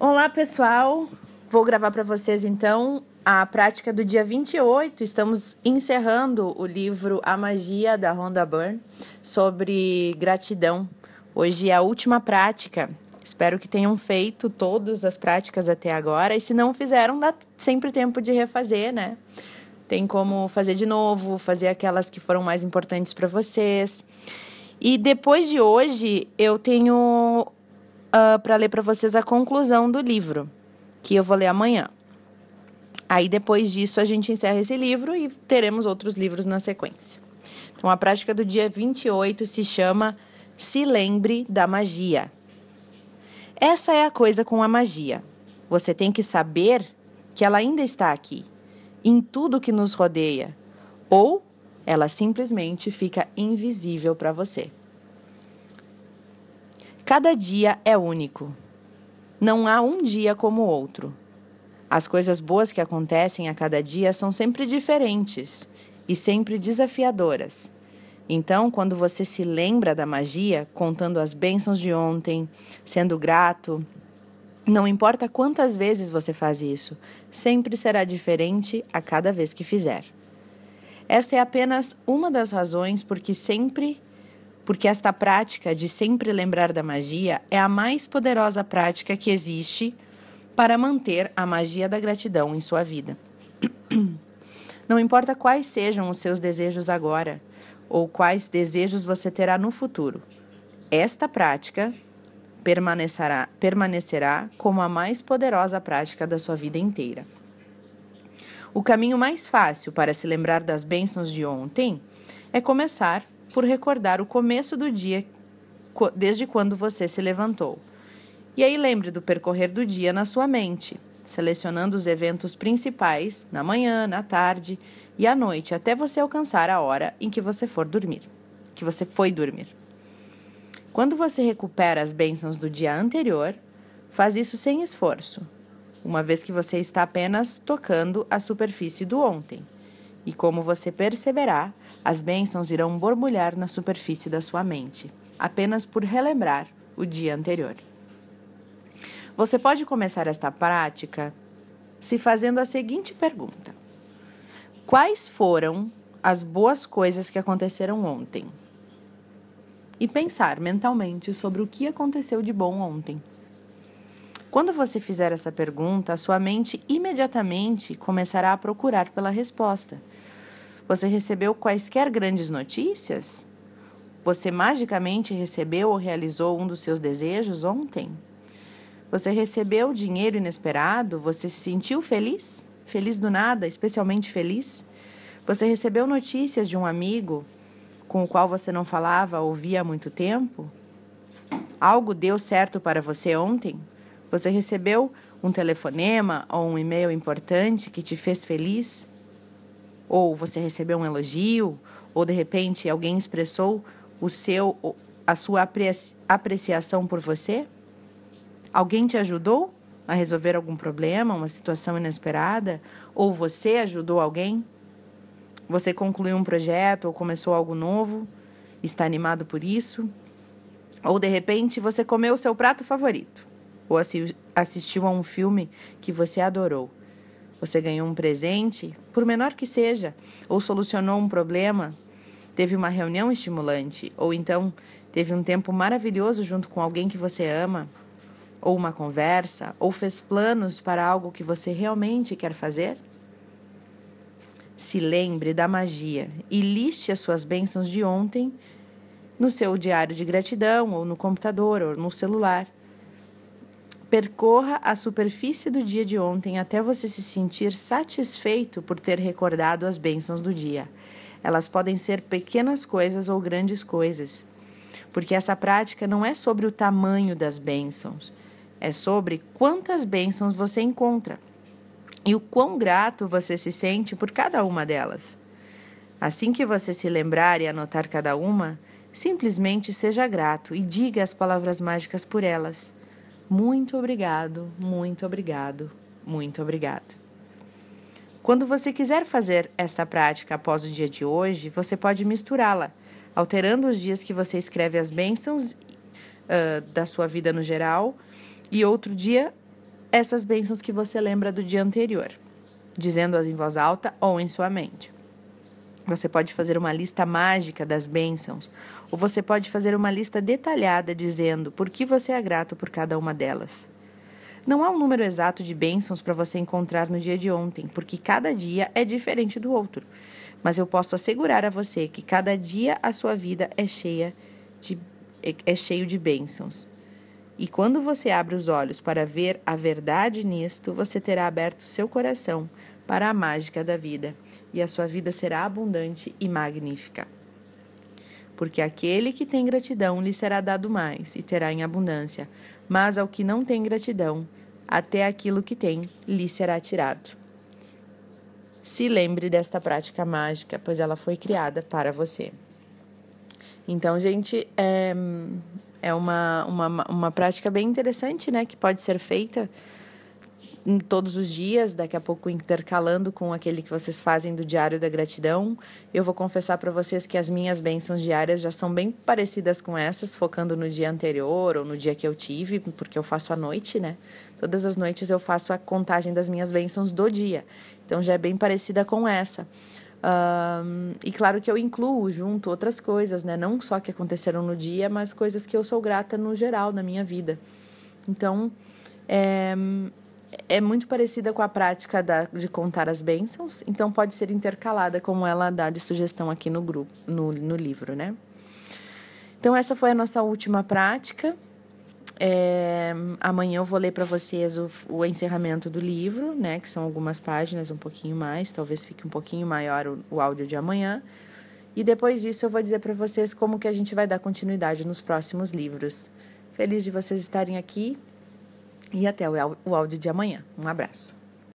Olá, pessoal. Vou gravar para vocês então a prática do dia 28. Estamos encerrando o livro A Magia da Rhonda Byrne sobre gratidão. Hoje é a última prática. Espero que tenham feito todas as práticas até agora e se não fizeram, dá sempre tempo de refazer, né? Tem como fazer de novo, fazer aquelas que foram mais importantes para vocês. E depois de hoje, eu tenho uh, ah, para ler para vocês a conclusão do livro, que eu vou ler amanhã. Aí depois disso a gente encerra esse livro e teremos outros livros na sequência. Então a prática do dia 28 se chama Se lembre da magia. Essa é a coisa com a magia. Você tem que saber que ela ainda está aqui, em tudo que nos rodeia, ou ela simplesmente fica invisível para você. Cada dia é único. Não há um dia como o outro. As coisas boas que acontecem a cada dia são sempre diferentes e sempre desafiadoras. Então, quando você se lembra da magia, contando as bênçãos de ontem, sendo grato, não importa quantas vezes você faz isso, sempre será diferente a cada vez que fizer. Esta é apenas uma das razões por que sempre porque esta prática de sempre lembrar da magia é a mais poderosa prática que existe para manter a magia da gratidão em sua vida. Não importa quais sejam os seus desejos agora ou quais desejos você terá no futuro, esta prática permanecerá, permanecerá como a mais poderosa prática da sua vida inteira. O caminho mais fácil para se lembrar das bênçãos de ontem é começar por recordar o começo do dia desde quando você se levantou. E aí lembre do percorrer do dia na sua mente, selecionando os eventos principais na manhã, na tarde e à noite, até você alcançar a hora em que você for dormir, que você foi dormir. Quando você recupera as bênçãos do dia anterior, faz isso sem esforço, uma vez que você está apenas tocando a superfície do ontem. E como você perceberá, as bênçãos irão borbulhar na superfície da sua mente, apenas por relembrar o dia anterior. Você pode começar esta prática se fazendo a seguinte pergunta: Quais foram as boas coisas que aconteceram ontem? E pensar mentalmente sobre o que aconteceu de bom ontem. Quando você fizer essa pergunta, a sua mente imediatamente começará a procurar pela resposta você recebeu quaisquer grandes notícias? Você magicamente recebeu ou realizou um dos seus desejos ontem? Você recebeu dinheiro inesperado? Você se sentiu feliz? Feliz do nada, especialmente feliz? Você recebeu notícias de um amigo com o qual você não falava ou via há muito tempo? Algo deu certo para você ontem? Você recebeu um telefonema ou um e-mail importante que te fez feliz? Ou você recebeu um elogio, ou de repente alguém expressou o seu a sua apreciação por você? Alguém te ajudou a resolver algum problema, uma situação inesperada, ou você ajudou alguém? Você concluiu um projeto ou começou algo novo? Está animado por isso? Ou de repente você comeu o seu prato favorito, ou assistiu a um filme que você adorou você ganhou um presente, por menor que seja, ou solucionou um problema, teve uma reunião estimulante, ou então teve um tempo maravilhoso junto com alguém que você ama, ou uma conversa, ou fez planos para algo que você realmente quer fazer? Se lembre da magia e liste as suas bênçãos de ontem no seu diário de gratidão, ou no computador, ou no celular. Percorra a superfície do dia de ontem até você se sentir satisfeito por ter recordado as bênçãos do dia. Elas podem ser pequenas coisas ou grandes coisas, porque essa prática não é sobre o tamanho das bênçãos, é sobre quantas bênçãos você encontra e o quão grato você se sente por cada uma delas. Assim que você se lembrar e anotar cada uma, simplesmente seja grato e diga as palavras mágicas por elas. Muito obrigado, muito obrigado, muito obrigado. Quando você quiser fazer esta prática após o dia de hoje, você pode misturá-la, alterando os dias que você escreve as bênçãos uh, da sua vida no geral e outro dia essas bênçãos que você lembra do dia anterior, dizendo-as em voz alta ou em sua mente. Você pode fazer uma lista mágica das bênçãos, ou você pode fazer uma lista detalhada dizendo por que você é grato por cada uma delas. Não há um número exato de bênçãos para você encontrar no dia de ontem, porque cada dia é diferente do outro. Mas eu posso assegurar a você que cada dia a sua vida é cheia de é cheio de bênçãos. E quando você abre os olhos para ver a verdade nisto, você terá aberto seu coração para a mágica da vida, e a sua vida será abundante e magnífica. Porque aquele que tem gratidão lhe será dado mais e terá em abundância, mas ao que não tem gratidão, até aquilo que tem lhe será tirado. Se lembre desta prática mágica, pois ela foi criada para você. Então, gente, é, é uma, uma, uma prática bem interessante, né? Que pode ser feita todos os dias, daqui a pouco intercalando com aquele que vocês fazem do Diário da Gratidão. Eu vou confessar para vocês que as minhas bênçãos diárias já são bem parecidas com essas, focando no dia anterior ou no dia que eu tive, porque eu faço à noite, né? Todas as noites eu faço a contagem das minhas bênçãos do dia. Então já é bem parecida com essa. Um, e claro que eu incluo junto outras coisas, né? Não só que aconteceram no dia, mas coisas que eu sou grata no geral na minha vida. Então, é, é muito parecida com a prática da, de contar as bênçãos, então pode ser intercalada, como ela dá de sugestão aqui no grupo, no, no livro, né? Então, essa foi a nossa última prática. É, amanhã eu vou ler para vocês o, o, encerramento do livro, né? Que são algumas páginas, um pouquinho mais, talvez fique um pouquinho maior o, o áudio de amanhã. E depois disso eu vou dizer para vocês como que a gente vai dar continuidade nos próximos livros. Feliz de vocês estarem aqui e até o, áudio de amanhã. Um abraço.